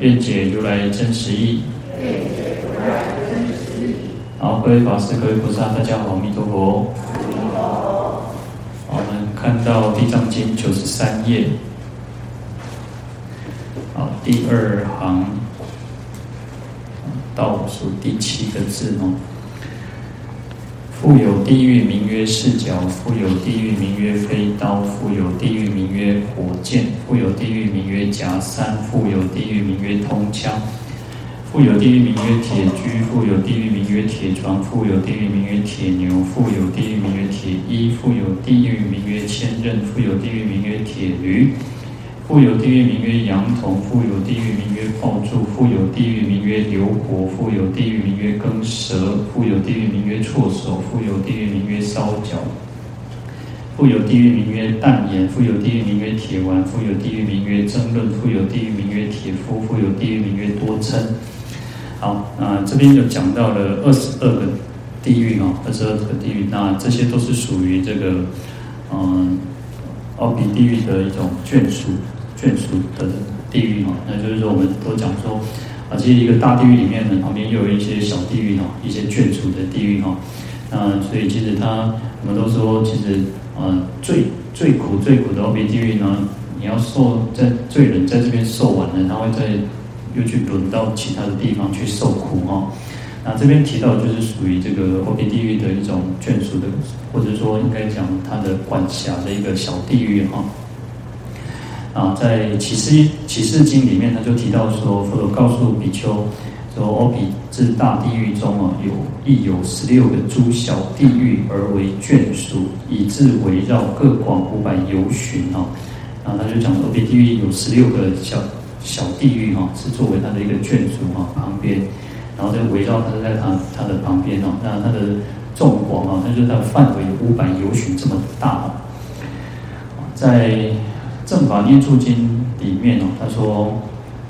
愿解如来真实义。好，各位法师、各位菩萨，大家好，阿弥陀佛。好，我们看到《地藏经》九十三页，好，第二行倒数第七个字哦。复有地狱名曰四角，复有地狱名曰飞刀，复有地狱名曰火箭，复有地狱名曰夹山，复有地狱名曰通枪，复有地狱名曰铁駒，复有地狱名曰铁床，复有地狱名曰铁牛，复有地狱名曰铁衣，复有地狱名曰千仞，复有地狱名曰铁驴。复有地狱名曰羊童，复有地狱名曰抱柱，复有地狱名曰流火，复有地狱名曰耕蛇，复有地狱名曰错手，复有地狱名曰烧脚，复有地狱名曰弹眼，复有地狱名曰铁丸，复有地狱名曰争论，复有地狱名曰铁夫，复有地狱名曰多称。好，那这边就讲到了二十二个地狱哦，二十二个地狱，那这些都是属于这个嗯，奥比地狱的一种眷属。眷属的地狱哈，那就是说，我们都讲说，啊，其实一个大地狱里面呢，旁边又有一些小地狱哈，一些眷属的地狱哈。那所以其实他，我们都说，其实，呃，最最苦最苦的奥比地狱呢，你要受在罪人在这边受完了，他会再又去轮到其他的地方去受苦哈。那这边提到就是属于这个奥比地狱的一种眷属的，或者说应该讲他的管辖的一个小地狱哈。啊，在《启示启示经》里面，他就提到说，佛陀告诉比丘说，奥比之大地狱中啊，有亦有十六个诸小地狱而为眷属，以至围绕各广五百由旬啊。然后他就讲，奥比地狱有十六个小小地狱哈，是作为他的一个眷属哈，旁边，然后在围绕他在他他的旁边哦，那它的众广啊，它就是它的范围五百由旬这么大，在。正法念处经里面哦，他说，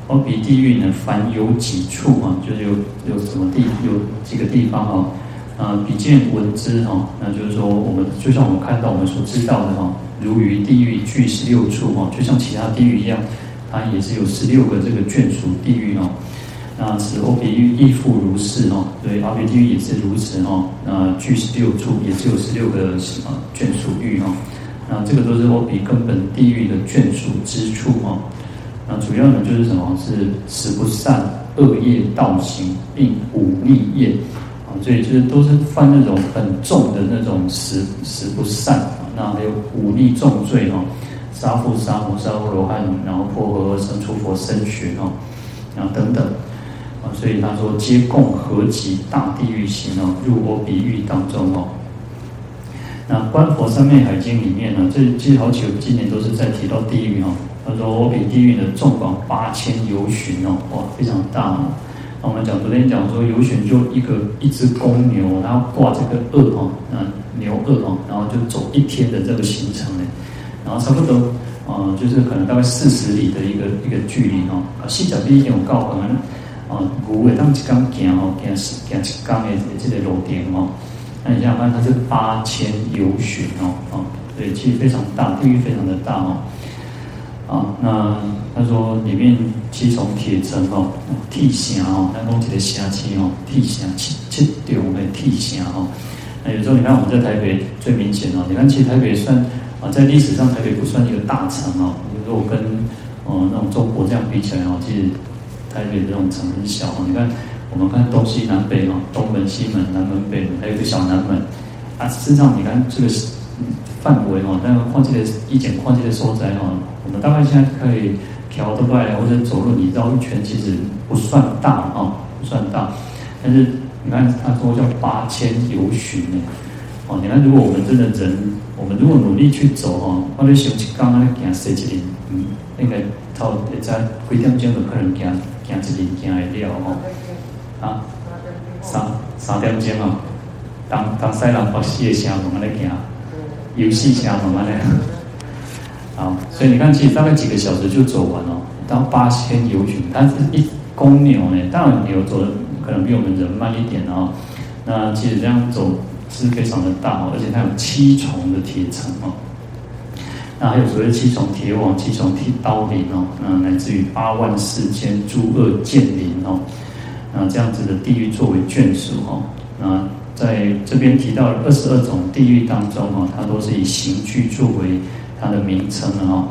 奥比地狱呢，凡有几处啊，就是有有什么地，有几个地方哈，啊，比见闻之哈，那就是说，我们就像我们看到我们所知道的哈，如于地狱具十六处哈，就像其他地狱一样，它也是有十六个这个眷属地狱哦。那此奥比狱亦复如是哈，对，奥比地狱也是如此哈，那具十六处，也是有十六个什么眷属狱哈。那这个都是我比根本地狱的眷属之处啊。那主要呢就是什么？是十不善恶业道行，并五逆业啊。所以就是都是犯那种很重的那种十十不善啊。那还有五逆重罪哈，杀父杀母杀父罗汉，然后破和合生出佛身血哈，然后等等啊。所以他说皆共合集大地狱行哦，入我比狱当中哦。那《观佛三昧海经》里面呢，这其实好几个经典都是在提到地狱哈。他说我比地狱的纵广八千由旬哦，哇，非常大哦。那我们讲昨天讲说由旬就一个一只公牛，然后挂这个轭哦，那牛轭哦，然后就走一天的这个行程呢，然后差不多啊，就是可能大概四十里的一个一个距离哦。啊，四角地有高可能啊，牛会当一缸行哦，行行一缸的这个路点哦。那你想想看，它是八千由旬哦，啊，对，其实非常大，地域非常的大哦，啊，那他说里面七重铁城哦，铁城哦，那东西的城市哦，铁城七七重的铁城哦，那有时候你看我们在台北最明显哦，你看其实台北算啊，在历史上台北不算一个大城哦，如果跟呃那种中国这样比起来哦，其实台北这种城很小哦，你看。我们看东西南北嘛，东门、西门、南门、北门，还有个小南门。啊，实际上你看这个范围哦，但是况且的一简况且的所在哦，我们大概现在可以调得过来，或者走路你绕一圈，其实不算大哦，不算大。但是你看他说叫八千由旬呢，哦，你看如果我们真的人，我们如果努力去走哦，或者想去刚刚那行十几里，嗯，应该头会在几点钟就可能行行一日行会了哦。啊，三三点钟哦，当当西人发戏的声慢慢的行，游戏声慢慢的。好，所以你看，其实大概几个小时就走完了。到八千由旬，但是一公牛呢，当然牛走的可能比我们人慢一点哦。那其实这样走是非常的大哦，而且它有七重的铁层哦。那还有所谓七重铁网、七重铁刀林哦，那乃至于八万四千诸恶剑林哦，那这样子的地狱作为眷属哦。那在这边提到二十二种地狱当中哦，它都是以刑具作为它的名称的哦。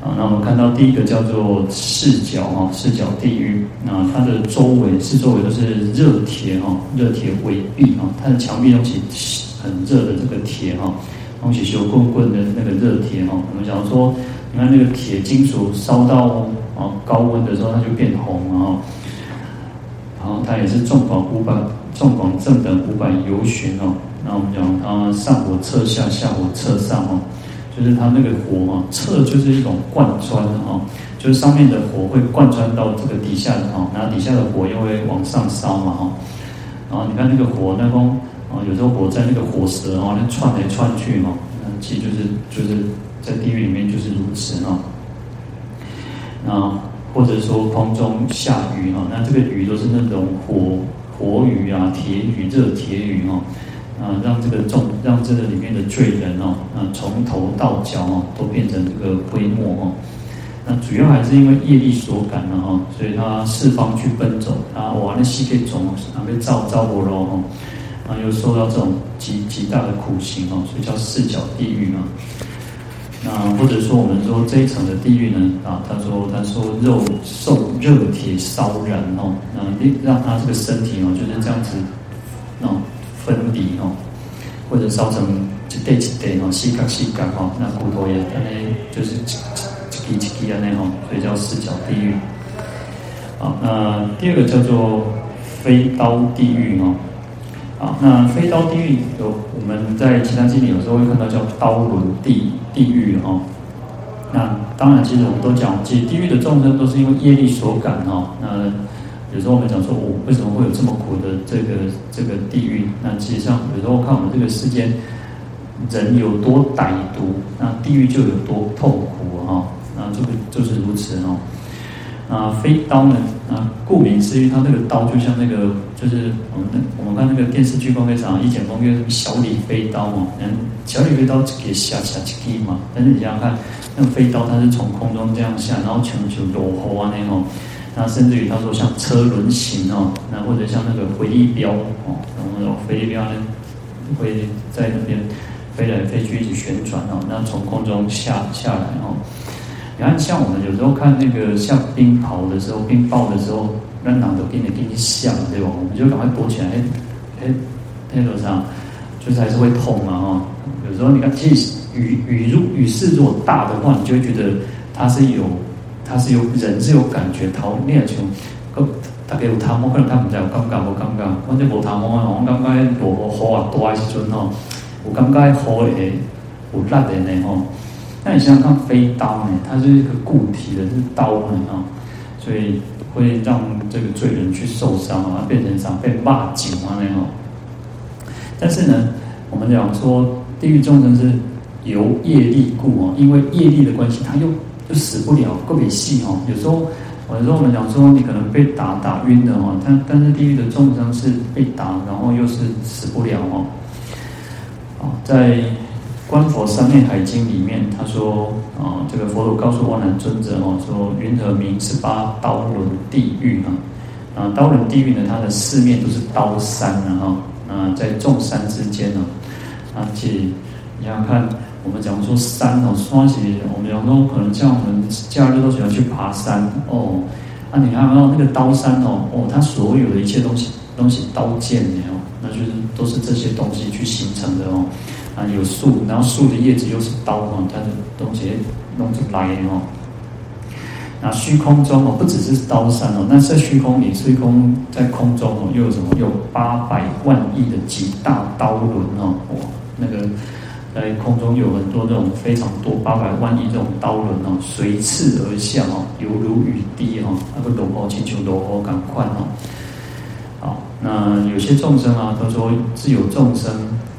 啊，那我们看到第一个叫做四角哈，四角地狱。那它的周围四周围都是热铁哈，热铁围壁哈，它的墙壁东西很热的这个铁哈。东西修棍棍的那个热铁哈，我们假如说，你看那个铁金属烧到啊高温的时候，它就变红啊。然后它也是纵广五百，纵广正等五百由旬哦。那我们讲它上火侧下，下火侧上哦，就是它那个火嘛，侧就是一种贯穿哦，就是上面的火会贯穿到这个底下啊，然后底下的火又会往上烧嘛哈。然后你看那个火那风。啊，有时候火在那个火舌啊，那窜来窜去嘛，那其实就是就是在地狱里面就是如此啊。那或者说空中下雨哈，那这个雨都是那种火火雨啊、铁雨、热铁雨哈，啊，让这个众让这个里面的罪人哦，啊，从头到脚哦，都变成这个灰末哦。那主要还是因为业力所感了哈，所以他四方去奔走，他哇，那西北种啊被造造火了哈。啊，又受到这种极极大的苦刑哦，所以叫四角地狱嘛。那或者说我们说这一层的地狱呢，啊，他说他说肉受热铁烧燃哦，那让他这个身体哦就是这样子，哦分离哦，或者烧成一块一块哦，细块细块哈，那骨头也那就是一一一一的那种，所以叫四角地狱。好，那第二个叫做飞刀地狱哦。啊，那飞刀地狱有我们在其他经典有时候会看到叫刀轮地地狱哦。那当然，其实我们都讲，其实地狱的众生都是因为业力所感哦。那有时候我们讲说，我为什么会有这么苦的这个这个地狱？那其实上有时候看我们这个世间人有多歹毒，那地狱就有多痛苦哈。那这个就是如此哦。啊，飞刀呢？啊，顾名思义，它那个刀就像那个，就是我们我们看那个电视剧，非常一剪风月小李飞刀嘛，嗯，小李飞刀就可以下下去踢嘛。但是你想想看，那个飞刀它是从空中这样下，然后全球落后啊那种，那甚至于他说像车轮形哦，那或者像那个回力镖哦，然后回力镖呢会在那边飞来飞去一直旋转哦，那从空中下下来哦。你看，像我们有时候看那个像冰雹的时候、冰雹的时候，那哪都给你给你响，对吧？我们就赶快躲起来。哎哎，那种上就是还是会痛嘛，哈。有时候你看，其实雨雨如雨势如果大的话，你就会觉得它是有，它是有人是有感觉。逃那种，大概有他们可能他们在有感觉，我感觉，我这无他们哦，我感觉落雨啊大时阵哦，我感觉雨会有辣的呢，吼。那你想想看，飞刀呢？它是一个固体的，是刀呢啊，所以会让这个罪人去受伤啊，变成伤被骂紧啊那种。但是呢，我们讲说地狱众生是由业力故哦，因为业力的关系，他又就死不了，特别细哦。有时候，有时候我们讲说，你可能被打打晕的哦，但但是地狱的众生是被打，然后又是死不了哦。啊，在。《观佛三昧海经》里面，他说：“啊，这个佛陀告诉阿难尊者哦，说云何名十八刀轮地狱啊？啊，刀轮地狱呢，它的四面都是刀山啊，啊，在众山之间呢，啊，其实你想看，我们讲说山哦，说起我们讲说，可能像我们假日都喜欢去爬山哦，啊，你看到那个刀山哦，哦，它所有的一切东西，东西刀剑的哦，那就是都是这些东西去形成的哦。”啊，有树，然后树的叶子又是刀哦，它的东西弄出来哦。那虚空中哦，不只是刀山哦，那在虚空里，虚空在空中哦，又有什么？有八百万亿的极大刀轮哦，哇，那个在空中有很多这种非常多八百万亿这种刀轮哦，随刺而下哦，犹如雨滴哦，那个罗波请求罗波赶快哦。好，那有些众生啊，他说自有众生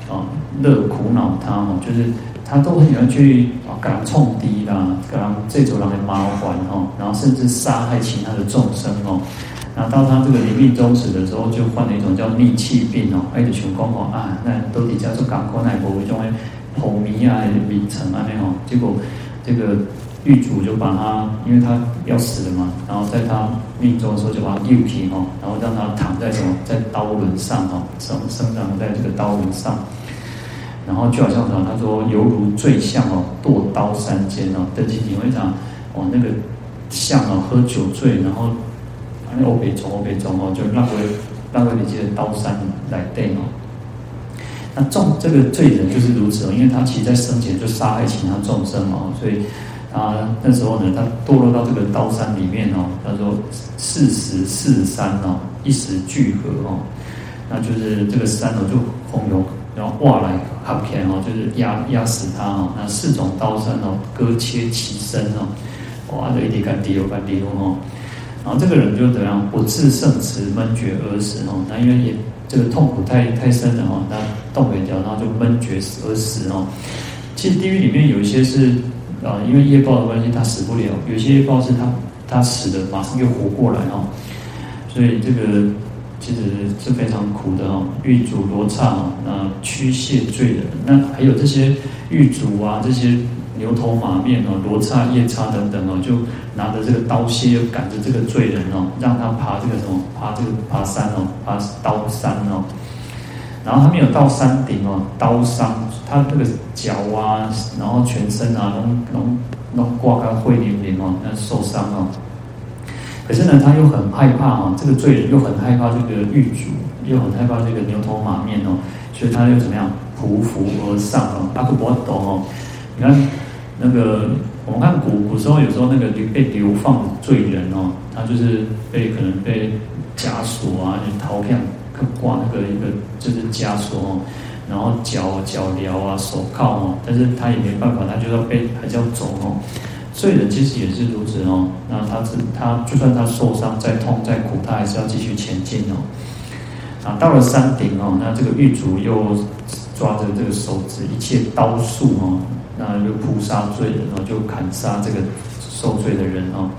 啊，乐苦恼他哦，就是他都很喜欢去啊，给他冲低啦，给他这种人的麻烦哦，然后甚至杀害其他的众生哦。那到他这个临命终时的时候，就患了一种叫逆气病哦，爱的全光哦啊，那都底下做港口乃国一种诶。头迷啊，迷成啊那种，结果这个狱主就把他，因为他要死了嘛，然后在他命终的时候就把他右平哦，然后让他躺在什么，在刀轮上哦，生生长在这个刀轮上，然后就好像什么，他说犹如醉象哦，堕刀山间哦，登记你会讲哦，那个象哦，喝酒醉，然后那欧北中欧北中哦，就让回让回你这个刀山来对哦。那众这个罪人就是如此哦，因为他其实在生前就杀害其他众生哦，所以他那时候呢，他堕落到这个刀山里面哦，他说四时四山哦，一时聚合哦，那就是这个山哦就汹涌，然后哇来哈片哦，就是压压死他哦，那四种刀山哦，割切其身哦，哇，就一点干滴哦，干滴哦，然后这个人就怎样不自胜持闷绝而死哦，那因为也。这个痛苦太太深了哦，那动不了，然后就闷绝而死哦。其实地狱里面有一些是啊，因为业报的关系，他死不了；有些业报是他他死的，马上又活过来哦。所以这个其实是非常苦的哦。狱主罗刹啊，那驱卸罪人，那还有这些狱主啊，这些。牛头马面哦，罗刹夜叉等等哦，就拿着这个刀械，又赶着这个罪人哦，让他爬这个什么，爬这个爬山哦，爬刀山哦。然后他没有到山顶哦，刀伤他这个脚啊，然后全身啊，都都都挂个灰淋淋哦，那受伤哦。可是呢，他又很害怕哦，这个罪人又很害怕这个狱主，又很害怕这个牛头马面哦，所以他又怎么样，匍匐而上哦，阿克伯多哦，你看。那个我们看古古时候，有时候那个被流放罪人哦，他就是被可能被枷锁啊，就头片挂那个一个就是枷锁哦，然后脚脚镣啊，手铐哦，但是他也没办法，他就要被还是要走哦。罪人其实也是如此哦，那他是他就算他受伤再痛再苦，他还是要继续前进哦。啊，到了山顶哦，那这个狱卒又抓着这个手指，一切刀术哦。那就扑杀罪人哦，就砍杀这个受罪的人哦。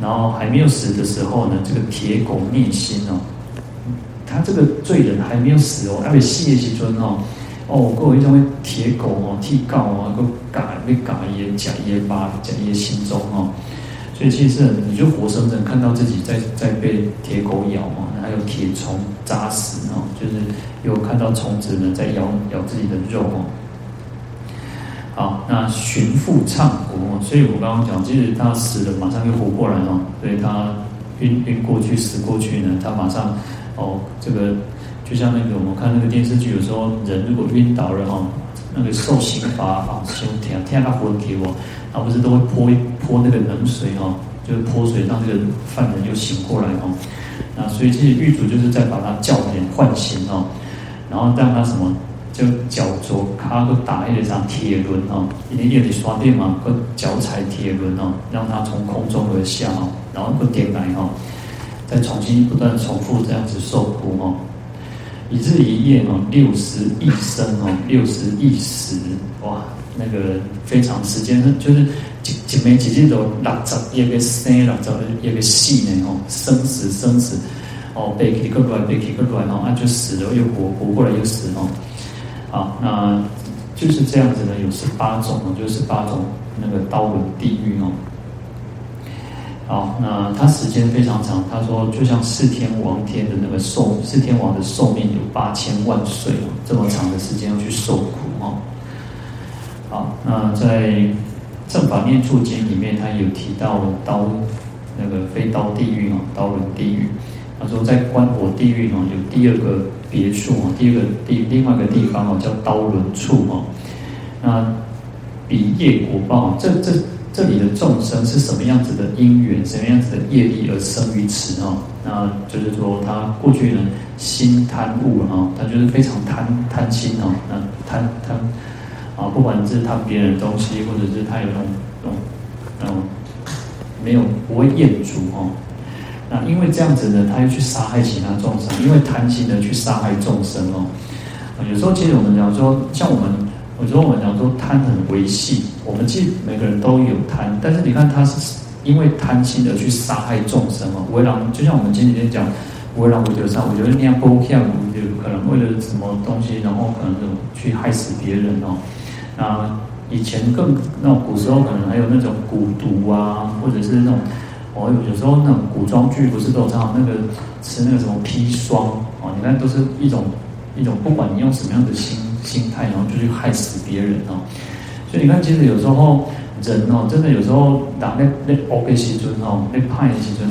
然后还没有死的时候呢，这个铁狗逆心哦，他这个罪人还没有死哦，还没死的时阵哦，哦，各位种铁狗哦，剃告哦，个嘎被嘎也假也巴假也心中哦。所以其实你就活生生看到自己在在被铁狗咬嘛，还有铁虫扎死哦，就是有看到虫子呢在咬咬自己的肉哦。好，那寻复唱国，所以我刚刚讲，其实他死了，马上又活过来哦。所以他晕晕过去，死过去呢，他马上哦，这个就像那个我们看那个电视剧，有时候人如果晕倒了哦，那个受刑罚啊，刑天天他活给我，他不是都会泼一泼那个冷水哦，就是泼水让这个犯人又醒过来哦。那所以这些狱卒就是在把他叫醒唤醒哦，然后让他什么？就脚着他都打一张铁轮哦，因为夜里刷电嘛，个脚踩铁轮哦，让他从空中而下哦，然后个点来哦，再重新不断重复这样子受苦哦，一日一夜哦，六十一生哦，六十一死哇，那个非常时间就是几几枚几几都六十一个生，六十一个死呢哦，生死生死哦，被起个乱，被起个乱哦，啊就死了又活，活过来又死哦。好，那就是这样子呢，有十八种哦，就是八种那个刀轮地狱哦。好，那他时间非常长，他说就像四天王天的那个寿，四天王的寿命有八千万岁哦，这么长的时间要去受苦哦。好，那在《正法念处经》里面，他有提到刀那个飞刀地狱哦，刀轮地狱。他说在观火地狱哦，有第二个。别墅啊，第二个地另外一个地方哦，叫刀轮处哦。那比业果报，这这这里的众生是什么样子的因缘，什么样子的业力而生于此哦？那就是说，他过去呢心贪物哦，他就是非常贪贪心哦，那贪贪啊，不管是贪别人的东西，或者是他有那种那种那种没有不会厌足哦。那因为这样子呢，他又去杀害其他众生，因为贪心的去杀害众生哦。有时候其实我们讲说，像我们，有时候我们讲说贪很维系，我们其实每个人都有贪，但是你看他是因为贪心的去杀害众生哦。为了就像我们前几天讲，为了我觉得上，我觉得那样不像，就可能为了什么东西，然后可能就去害死别人哦。那以前更那种古时候可能还有那种蛊毒啊，或者是那种。哦，有时候那种古装剧不是都常常那个吃那个什么砒霜哦，你看都是一种一种，不管你用什么样的心心态，然后就去害死别人哦。所以你看，其实有时候人哦，真的有时候打那那 OK 时阵哦，那派的时阵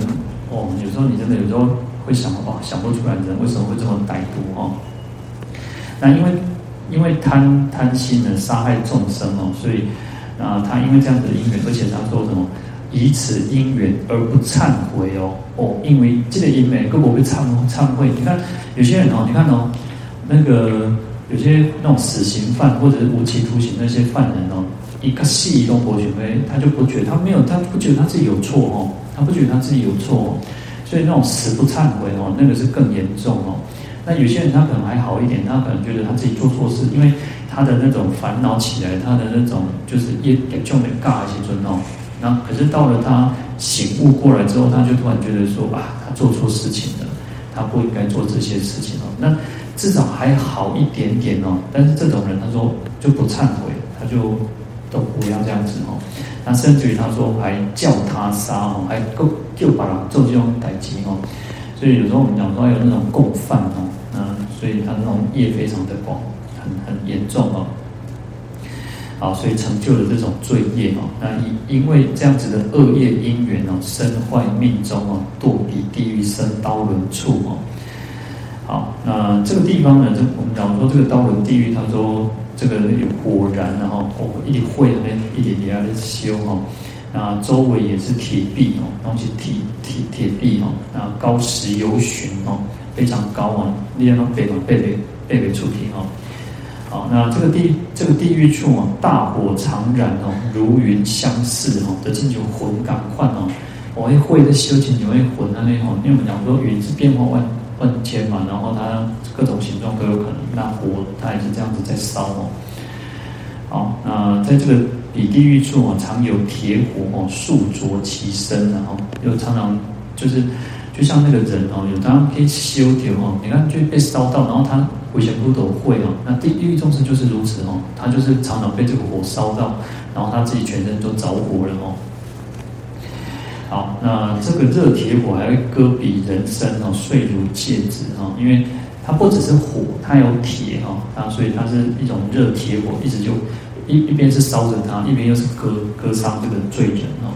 哦，有时候你真的有时候会想哦，想不出来人为什么会这么歹毒哦。那因为因为贪贪心的杀害众生哦，所以啊，他因为这样子的因缘，而且他说什么？以此因缘而不忏悔哦哦，因为这个因缘，各国会忏忏悔。你看有些人哦，你看哦，那个有些那种死刑犯或者是无期徒刑那些犯人哦，一个细动过去，哎，他就不觉得他没有，他不觉得他自己有错哦，他不觉得他自己有错哦，所以那种死不忏悔哦，那个是更严重哦。那有些人他可能还好一点，他可能觉得他自己做错事，因为他的那种烦恼起来，他的那种就是业业重的尬一些尊哦。那可是到了他醒悟过来之后，他就突然觉得说啊，他做错事情了，他不应该做这些事情哦。那至少还好一点点哦。但是这种人他说就不忏悔，他就都不要这样子哦。那甚至于他说还叫他杀哦，还够就把他做这种打击哦。所以有时候我们讲说有那种共犯哦，那所以他那种业非常的广，很很严重哦。啊，所以成就了这种罪业哦。那因因为这样子的恶业因缘哦，身坏命中哦，堕彼地狱生刀轮处哦。好，那这个地方呢，这我们讲说这个刀轮地狱，他说这个有火燃，然后哦，一点灰那一点点在修哦。那周围也是铁壁哦，东西铁铁铁壁哦，那高十由旬哦，非常高啊，你看那北北北北北出品哦。好，那这个地这个地狱处啊，大火常燃哦，如云相似哦，这进求魂感快哦，我一会的修行，你会魂啊那哦，因为我们讲说云是变化万万千嘛，然后它各种形状都有可能，那火它也是这样子在烧哦。好，那在这个比地狱处啊，常有铁火哦，数灼其身，然后又常常就是就像那个人哦，有当可以修铁哦，你看就被烧到，然后他。危险不都会哦，那地地狱众生就是如此哦，他就是常常被这个火烧到，然后他自己全身都着火了哦。好，那这个热铁火还会割比人身哦，碎如芥子哦，因为它不只是火，它有铁哦，啊，所以它是一种热铁火，一直就一一边是烧着它，一边又是割割伤这个罪人哦。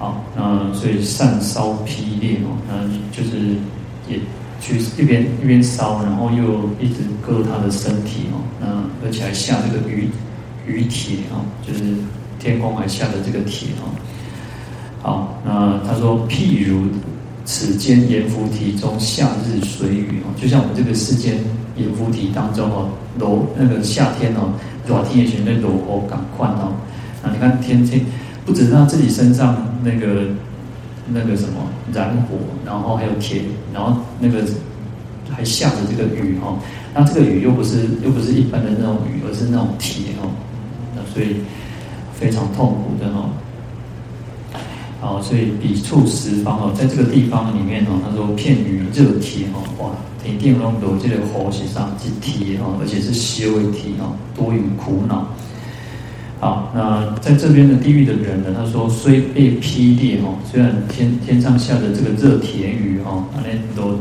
好，那所以善烧霹裂哦，那就是也。去一边一边烧，然后又一直割他的身体哦，那而且还下这个雨雨铁哦，就是天空还下的这个铁哦。好，那他说譬如此间阎浮提中夏日水雨哦，就像我们这个世间阎浮提当中哦，柔那个夏天哦，热天也选那柔和感宽哦。那你看天气，不止他自己身上那个。那个什么燃火，然后还有铁，然后那个还下着这个雨哦，那这个雨又不是又不是一般的那种雨，而是那种铁哦，那所以非常痛苦的哈。好，所以笔触十方哦，在这个地方里面哦，他说片于热铁哦，哇，铁定龙斗这个火是上是铁哦，而且是修为铁哦，多于苦恼。好，那在这边的地狱的人呢？他说虽被劈裂哦，虽然天天上下的这个热铁雨哈，那都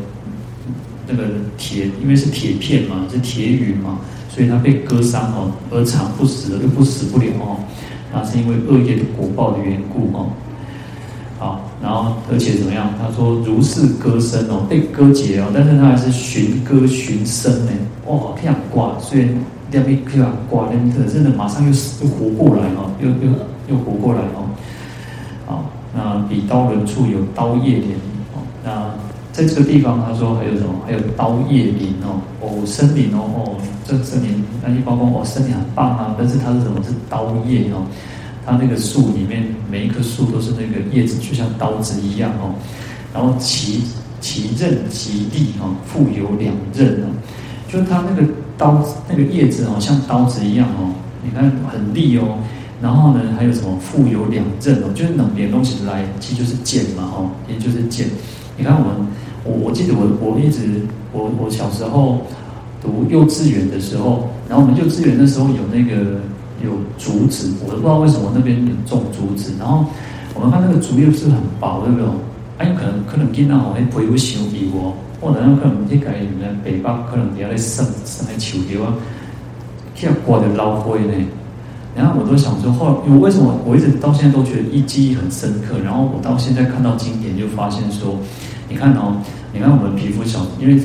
那个铁，因为是铁片嘛，是铁雨嘛，所以他被割伤哦，而长不死的，又不死不了哦。那是因为恶业的果报的缘故哦。好，然后而且怎么样？他说如是割身哦，被割截哦，但是他还是寻割寻声呢。哇，这样挂，虽然。两边可以把挂但是，真的马上又死又活过来哦，又又又活过来哦。好，那彼刀轮处有刀叶连哦，那在这个地方，他说还有什么？还有刀叶林哦，哦，森林哦，哦，这森林，那一包括哦，森林很棒啊，但是它是什么？是刀叶哦，它那个树里面每一棵树都是那个叶子，就像刀子一样哦。然后其其刃其利哦，复有两刃哦，就是它那个刀那个叶子哦，像刀子一样哦，你看很利哦。然后呢，还有什么？复有两刃哦，就是两边东西来，其实就是剑嘛哦，也就是剑。你看我们，我我记得我我一直我我小时候读幼稚园的时候，然后我们幼稚园的时候有那个有竹子，我都不知道为什么那边有种竹子。然后我们看那个竹叶是很薄，对不对？哎，可能可能见到哦，那皮会伤皮哦，或者可能去改你们北方可能底下在生生在树叶啊，去刮的老灰呢。然后我都想说，后来我为什么我一直到现在都觉得一记忆很深刻？然后我到现在看到经典，就发现说，你看哦，你看我们皮肤小，因为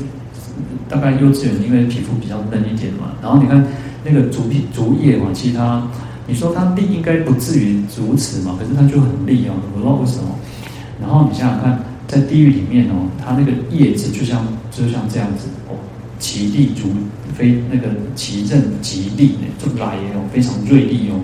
大概幼稚园，因为皮肤比较嫩一点嘛。然后你看那个竹皮竹叶嘛，其实它，你说它利应该不至于如此嘛，可是它就很利哦，我不知道为什么。然后你想想看，在地狱里面哦，它那个叶子就像就像这样子哦。其利竹非那个其刃极利呢，就来哦，非常锐利哦。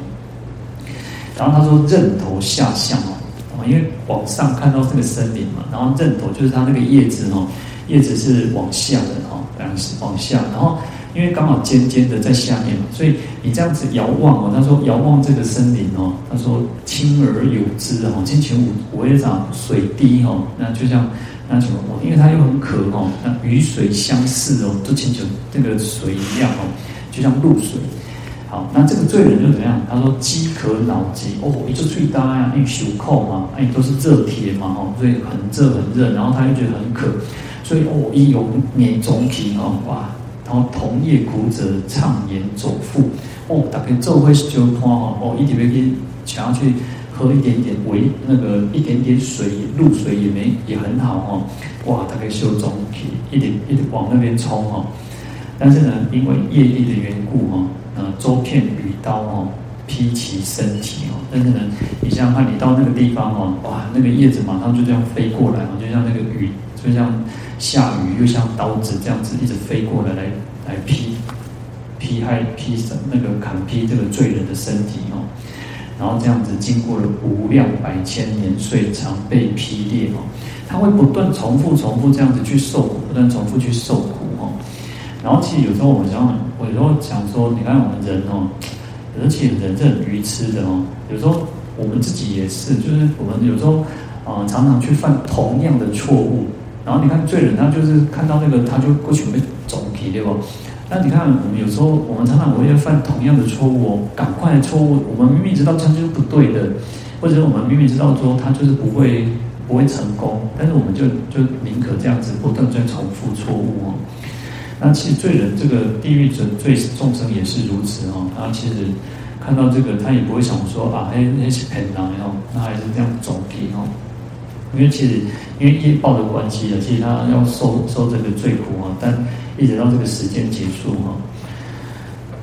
然后他说刃头下向哦，因为往上看到这个森林嘛，然后刃头就是它那个叶子哦，叶子是往下的哦，当然是往下。然后因为刚好尖尖的在下面嘛，所以你这样子遥望哦，他说遥望这个森林哦，他说清而有之哦，金泉五五叶长水滴哦，那就像。那什么？因为它又很渴哦，那雨水相似哦，就清楚这个水一样哦，就像露水。好，那这个罪人就怎样？他说饥渴恼急哦，一直最大呀，因为袖扣嘛，哎，都是热铁嘛哦，所以很热很热，然后他又觉得很渴，所以哦，一有年中皮哦，哇，然后同业苦者畅言走复哦，大概做会就拖哦，一点点想要去。喝一点点，微那个一点点水，露水也没也很好哦。哇，大概修中皮一点一点往那边冲哦。但是呢，因为业力的缘故哦，呃，周片雨刀哦，劈其身体哦。但是呢，你想想看，你到那个地方哦，哇，那个叶子马上就这样飞过来哦，就像那个雨，就像下雨，又像刀子这样子一直飞过来，来来劈劈害劈那个砍劈这个罪人的身体哦。然后这样子经过了无量百千年岁，常被劈裂哦，他会不断重复、重复这样子去受苦，不断重复去受苦哦。然后其实有时候我想，我有时候想说，你看我们人哦，而且人是很愚痴的哦。有时候我们自己也是，就是我们有时候啊、常常去犯同样的错误。然后你看罪人，他就是看到那个，他就过去被总皮对吧？那你看，我们有时候我们常常会犯同样的错误哦，赶快错误。我们明明知道这样就是不对的，或者我们明明知道说他就是不会不会成功，但是我们就就宁可这样子不断在重复错误哦。那其实罪人这个地狱者罪众生也是如此哦。他其实看到这个，他也不会想说啊，哎，那是骗人哦，那还是这样走皮哦。因为其实因为业报的关系啊，其实他要受受这个罪苦啊，但。一直到这个时间结束哈，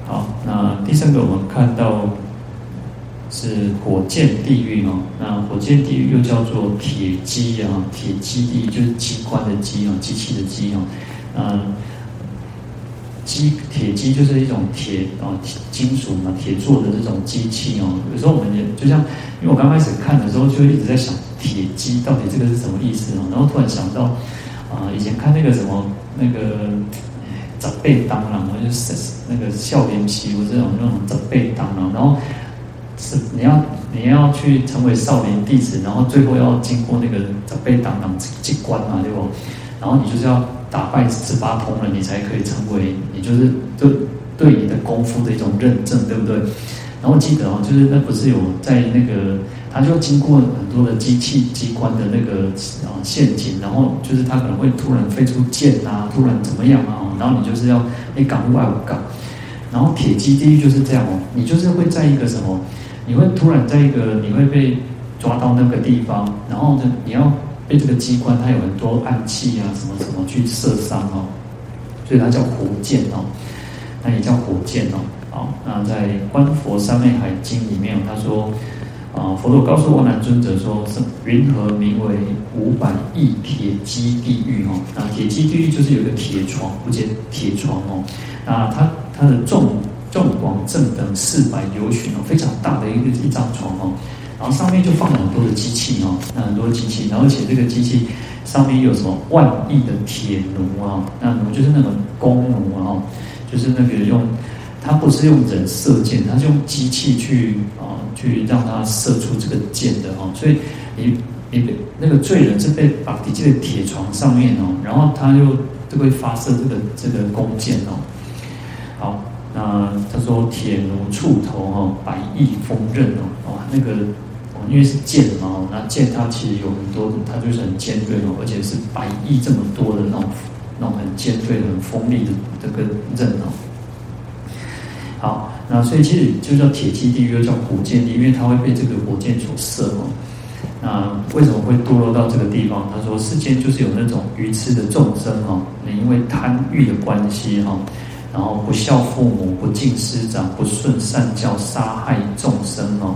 好，那第三个我们看到是火箭地狱哦，那火箭地狱又叫做铁机啊，铁基地就是机关的机啊，机器的机啊，嗯，机铁机就是一种铁啊，金属嘛，铁做的这种机器哦。有时候我们也就像，因为我刚开始看的时候就一直在想铁鸡到底这个是什么意思哦，然后突然想到啊，以前看那个什么。那个十八当了，我就是那个少年期，我这种那种长辈当了，然后是你要你要去成为少年弟子，然后最后要经过那个长辈当当机关嘛，对不？然后你就是要打败十八铜人，你才可以成为，你就是对对你的功夫的一种认证，对不对？然后记得哦，就是那不是有在那个。他就经过很多的机器机关的那个啊陷阱，然后就是他可能会突然飞出剑啊，突然怎么样啊，然后你就是要你赶快赶，然后铁基地狱就是这样哦，你就是会在一个什么，你会突然在一个你会被抓到那个地方，然后呢你要被这个机关它有很多暗器啊什么什么去射伤哦，所以它叫火箭哦，那也叫火箭哦，好，那在《观佛三昧海经》里面他说。啊，佛陀告诉阿难尊者说：“是云何名为五百亿铁基地狱？哦，那铁基地狱就是有个铁床，不见铁床哦。那它它的纵纵广正等四百由旬哦，非常大的一个一张床哦。然后上面就放了很多的机器哦，那很多机器，然后而且这个机器上面有什么万亿的铁奴啊？那奴就是那种弓弩啊，就是那个用。”他不是用人射箭，他是用机器去啊，去让他射出这个箭的哦。所以你你那个罪人是被绑在这个铁床上面哦，然后他就就会发射这个这个弓箭哦。好，那他说铁奴触头哦，百亿锋刃哦，哦，那个哦因为是箭嘛，那箭它其实有很多，它就是很尖锐哦，而且是百亿这么多的那种那种很尖锐的、很锋利的这个刃哦。好，那所以其实就叫铁基地狱，又叫火箭地，因为它会被这个火箭所射哦。那为什么会堕落到这个地方？他说世间就是有那种愚痴的众生哦，你因为贪欲的关系哈，然后不孝父母、不敬师长、不顺善教、杀害众生哦，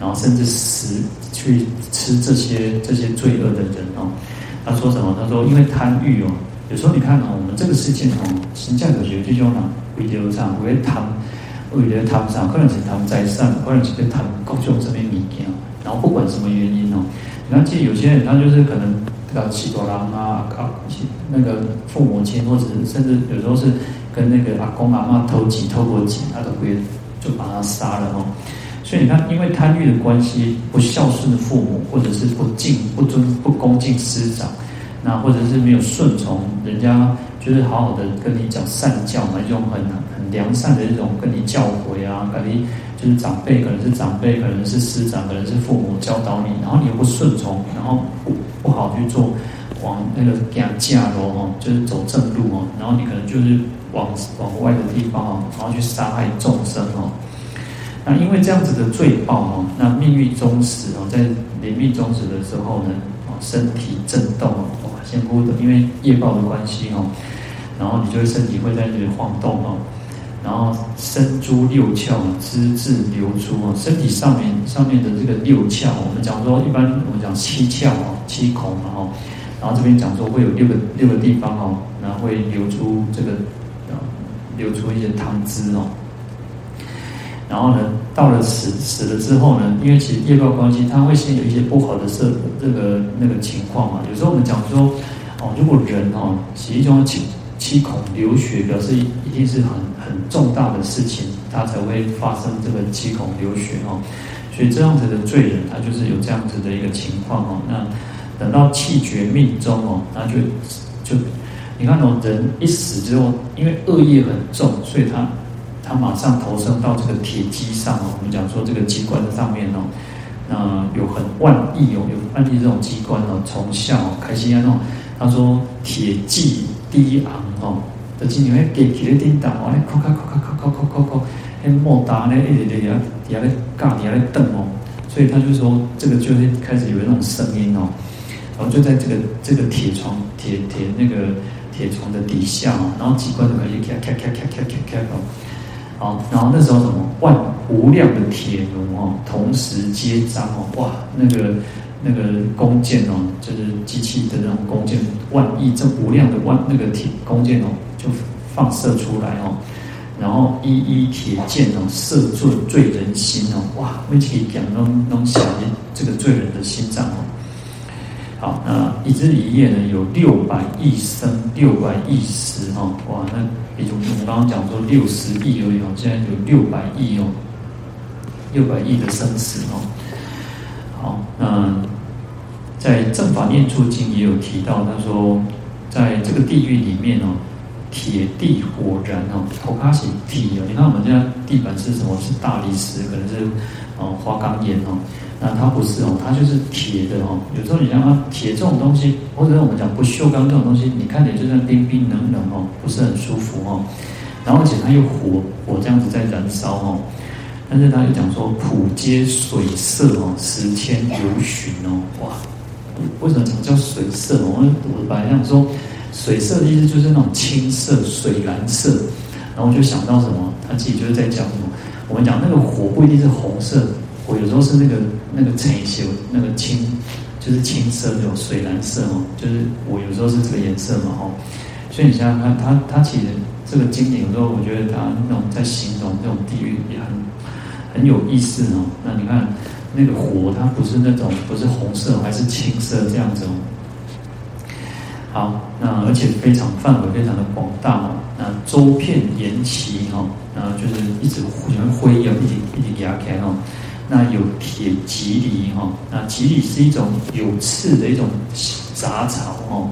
然后甚至死去吃这些这些罪恶的人哦。他说什么？他说因为贪欲哦，有时候你看哦，我们这个事情哦，形象有些就叫哪？为了啥？为贪，为了贪上？可能是贪在上，可能是被贪各种这边物件。然后不管什么原因哦，你看，其实有些人他就是可能这个七多郎啊，啊，那个父母亲，或者是甚至有时候是跟那个阿公阿妈偷鸡偷过鸡，他都会就把他杀了哦。所以你看，因为贪欲的关系，不孝顺的父母，或者是不敬、不尊、不恭敬师长，那或者是没有顺从人家。就是好好的跟你讲善教嘛，一种很很良善的一种跟你教诲啊，跟你就是长辈可能是长辈，可能是师长，可能是父母教导你，然后你又不顺从，然后不不好去做，往那个给他嫁喽哦，就是走正路哦，然后你可能就是往往外的地方哦，然后去杀害众生哦。那因为这样子的罪报哦，那命运终时哦，在临命终时的时候呢，身体震动哦，哇，先哭的，因为业报的关系哦。然后你就会身体会在那里晃动哦，然后身珠六窍，资质流出哦，身体上面上面的这个六窍，我们讲说一般我们讲七窍哦，七孔嘛哦，然后这边讲说会有六个六个地方哦，然后会流出这个流出一些汤汁哦，然后呢，到了死死了之后呢，因为其实业报关系，它会先有一些不好的色这个那个情况嘛，有时候我们讲说哦，如果人哦，其中七。七孔流血，表示一定是很很重大的事情，他才会发生这个七孔流血哦。所以这样子的罪人，他就是有这样子的一个情况哦。那等到气绝命终哦，那就就你看哦，人一死之后，因为恶业很重，所以他他马上投身到这个铁机上哦。我们讲说这个机关的上面哦，那有很万亿哦，有万亿这种机关哦，从下哦开始啊那种，他说铁骑。低昂哦，就经常会给起来叮当，哇咧，咔咔咔咔咔咔咔咔，那莫打咧，一直咧底下底下咧嘎底下咧蹬哦，所以他就说这个就是开始有那种声音哦，然后就在这个这个铁床铁铁那个铁床的底下哦，然后机关就开始咔咔咔咔咔咔咔哦，好，然后那时候什么万无量的铁奴哦，同时接张哦，哇，那个。那个弓箭哦，就是机器的那种弓箭，万亿这无量的万那个铁弓箭哦，就放射出来哦，然后一一铁箭哦，射中罪人心哦，哇，为其讲弄弄响这个罪人的心脏哦。好，那一日一夜呢，有六百亿生，六百亿死哦，哇，那比如我们刚刚讲说六十亿而已哦，现在有六百亿哦，六百亿的生死哦。好，那在《正法念处经》也有提到，他说，在这个地狱里面哦，铁地火燃哦，头卡是铁哦。你看我们现在地板是什么？是大理石，可能是哦花岗岩哦。那它不是哦，它就是铁的哦。有时候你像它铁这种东西，或者我们讲不锈钢这种东西，你看起来就像冰冰冷冷哦，不是很舒服哦。然后而且它又火火这样子在燃烧哦。但是他又讲说，普皆水色哦，十千由旬哦，哇！为什么叫水色？我我本来想说，水色的意思就是那种青色、水蓝色。然后我就想到什么？他自己就是在讲什么？我们讲那个火不一定是红色，我有时候是那个那个青色，那个青就是青色那种水蓝色哦，就是我有时候是这个颜色嘛哦。所以你想想看，他他其实这个经典有时候我觉得他那种在形容这种地狱也很很有意思哦。那你看那个火，它不是那种不是红色还是青色这样子哦。好，那而且非常范围非常的广大哦。那周片延齐哈，然后就是一直互相辉耀，一直一直压开哦。那有铁蒺藜哈，那蒺藜是一种有刺的一种杂草哦。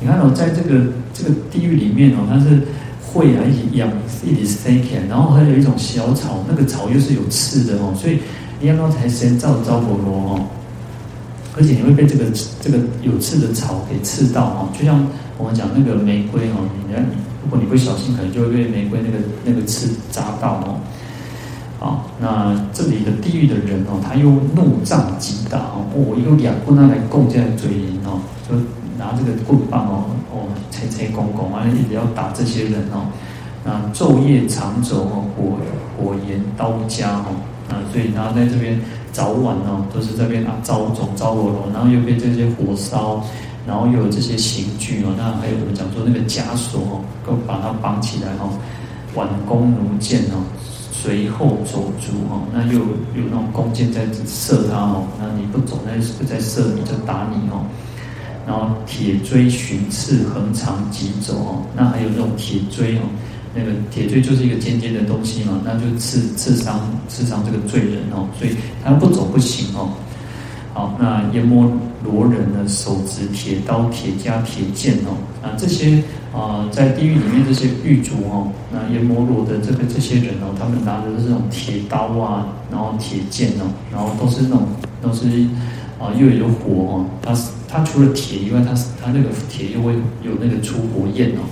你看哦，在这个这个地狱里面哦，它是会啊一直养一直生起来，然后还有一种小草，那个草又是有刺的哦，所以你要才先造招婆罗哦。而且你会被这个这个有刺的草给刺到哦，就像我们讲那个玫瑰哦，你看如果你不小心，可能就会被玫瑰那个那个刺扎到哦。好，那这里的地狱的人哦，他用怒杖击打哦，我用两棍拿来供在嘴里哦，就拿这个棍棒哦，哦，捶捶拱拱，完了一直要打这些人哦。那昼夜长走哦，火火炎刀家哦，啊，所以然后在这边。早晚哦，都是这边啊，招总招我咯，然后又被这些火烧，然后又有这些刑具哦，那还有我们讲说那个枷锁哦，都把它绑起来哦，挽弓弩箭哦，随后走卒哦，那又有那种弓箭在射他哦，那你不走，那不再射你就打你哦，然后铁锥寻刺横长疾走哦，那还有那种铁锥哦。那个铁锥就是一个尖尖的东西嘛，那就刺刺伤刺伤这个罪人哦，所以他不走不行哦。好，那阎摩罗人呢，手执铁刀、铁枷、铁剑哦，啊这些啊、呃、在地狱里面这些狱卒哦，那阎摩罗的这个这些人哦，他们拿的是这种铁刀啊，然后铁剑哦，然后都是那种都是啊又有火哦，他他除了铁以外，他他那个铁又会有那个出火焰哦。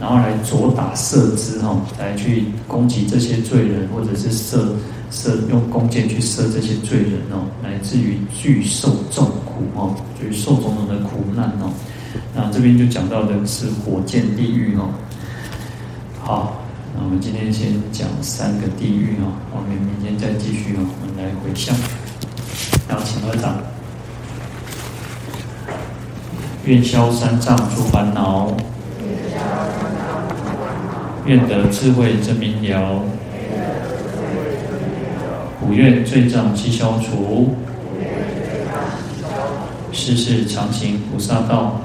然后来左打射之哈，来去攻击这些罪人，或者是射射用弓箭去射这些罪人哦，乃至于巨受众苦哦，就是受种种的苦难哦。那这边就讲到的是火箭地狱哦。好，那我们今天先讲三个地狱哦，我们明天再继续哦，我们来回向。然后请合掌，愿消三障诸烦恼。愿得智慧真明了，五愿罪障悉消除，世世常行菩萨道。